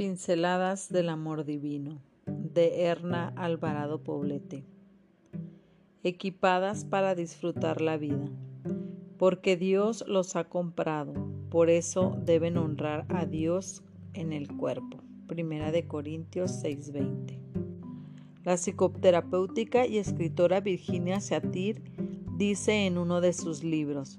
Pinceladas del Amor Divino de Erna Alvarado Poblete. Equipadas para disfrutar la vida. Porque Dios los ha comprado, por eso deben honrar a Dios en el cuerpo. Primera de Corintios 6:20. La psicoterapéutica y escritora Virginia Satir dice en uno de sus libros,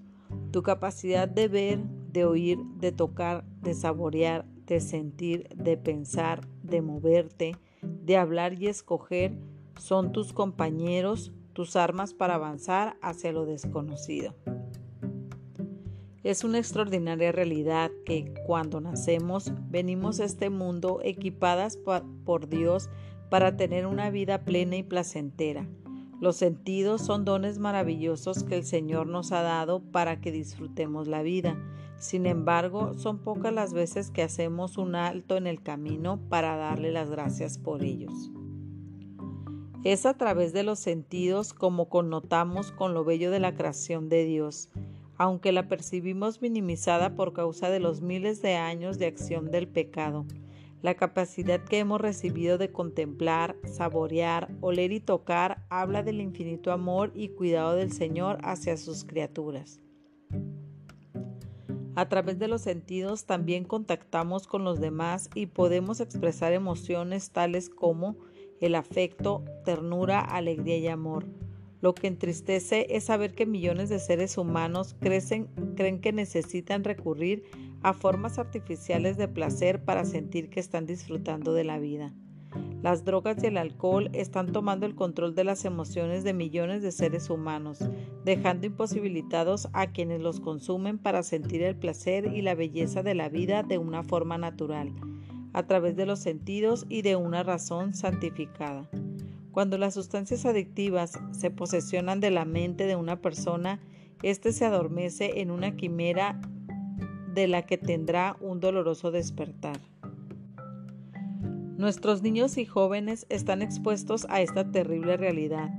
tu capacidad de ver, de oír, de tocar, de saborear, de sentir, de pensar, de moverte, de hablar y escoger son tus compañeros, tus armas para avanzar hacia lo desconocido. Es una extraordinaria realidad que cuando nacemos venimos a este mundo equipadas por Dios para tener una vida plena y placentera. Los sentidos son dones maravillosos que el Señor nos ha dado para que disfrutemos la vida sin embargo, son pocas las veces que hacemos un alto en el camino para darle las gracias por ellos. Es a través de los sentidos como connotamos con lo bello de la creación de Dios, aunque la percibimos minimizada por causa de los miles de años de acción del pecado. La capacidad que hemos recibido de contemplar, saborear, oler y tocar habla del infinito amor y cuidado del Señor hacia sus criaturas. A través de los sentidos también contactamos con los demás y podemos expresar emociones tales como el afecto, ternura, alegría y amor. Lo que entristece es saber que millones de seres humanos crecen, creen que necesitan recurrir a formas artificiales de placer para sentir que están disfrutando de la vida. Las drogas y el alcohol están tomando el control de las emociones de millones de seres humanos, dejando imposibilitados a quienes los consumen para sentir el placer y la belleza de la vida de una forma natural, a través de los sentidos y de una razón santificada. Cuando las sustancias adictivas se posesionan de la mente de una persona, éste se adormece en una quimera de la que tendrá un doloroso despertar. Nuestros niños y jóvenes están expuestos a esta terrible realidad.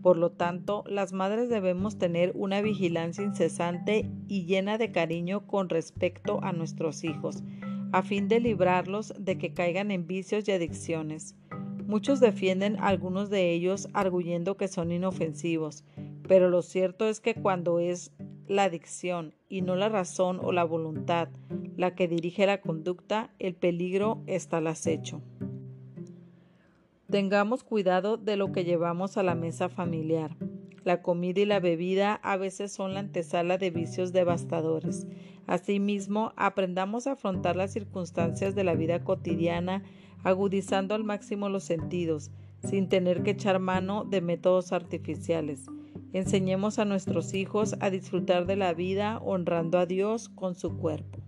Por lo tanto, las madres debemos tener una vigilancia incesante y llena de cariño con respecto a nuestros hijos, a fin de librarlos de que caigan en vicios y adicciones. Muchos defienden algunos de ellos arguyendo que son inofensivos, pero lo cierto es que cuando es la adicción y no la razón o la voluntad la que dirige la conducta, el peligro está al acecho. Tengamos cuidado de lo que llevamos a la mesa familiar. La comida y la bebida a veces son la antesala de vicios devastadores. Asimismo, aprendamos a afrontar las circunstancias de la vida cotidiana agudizando al máximo los sentidos, sin tener que echar mano de métodos artificiales. Enseñemos a nuestros hijos a disfrutar de la vida honrando a Dios con su cuerpo.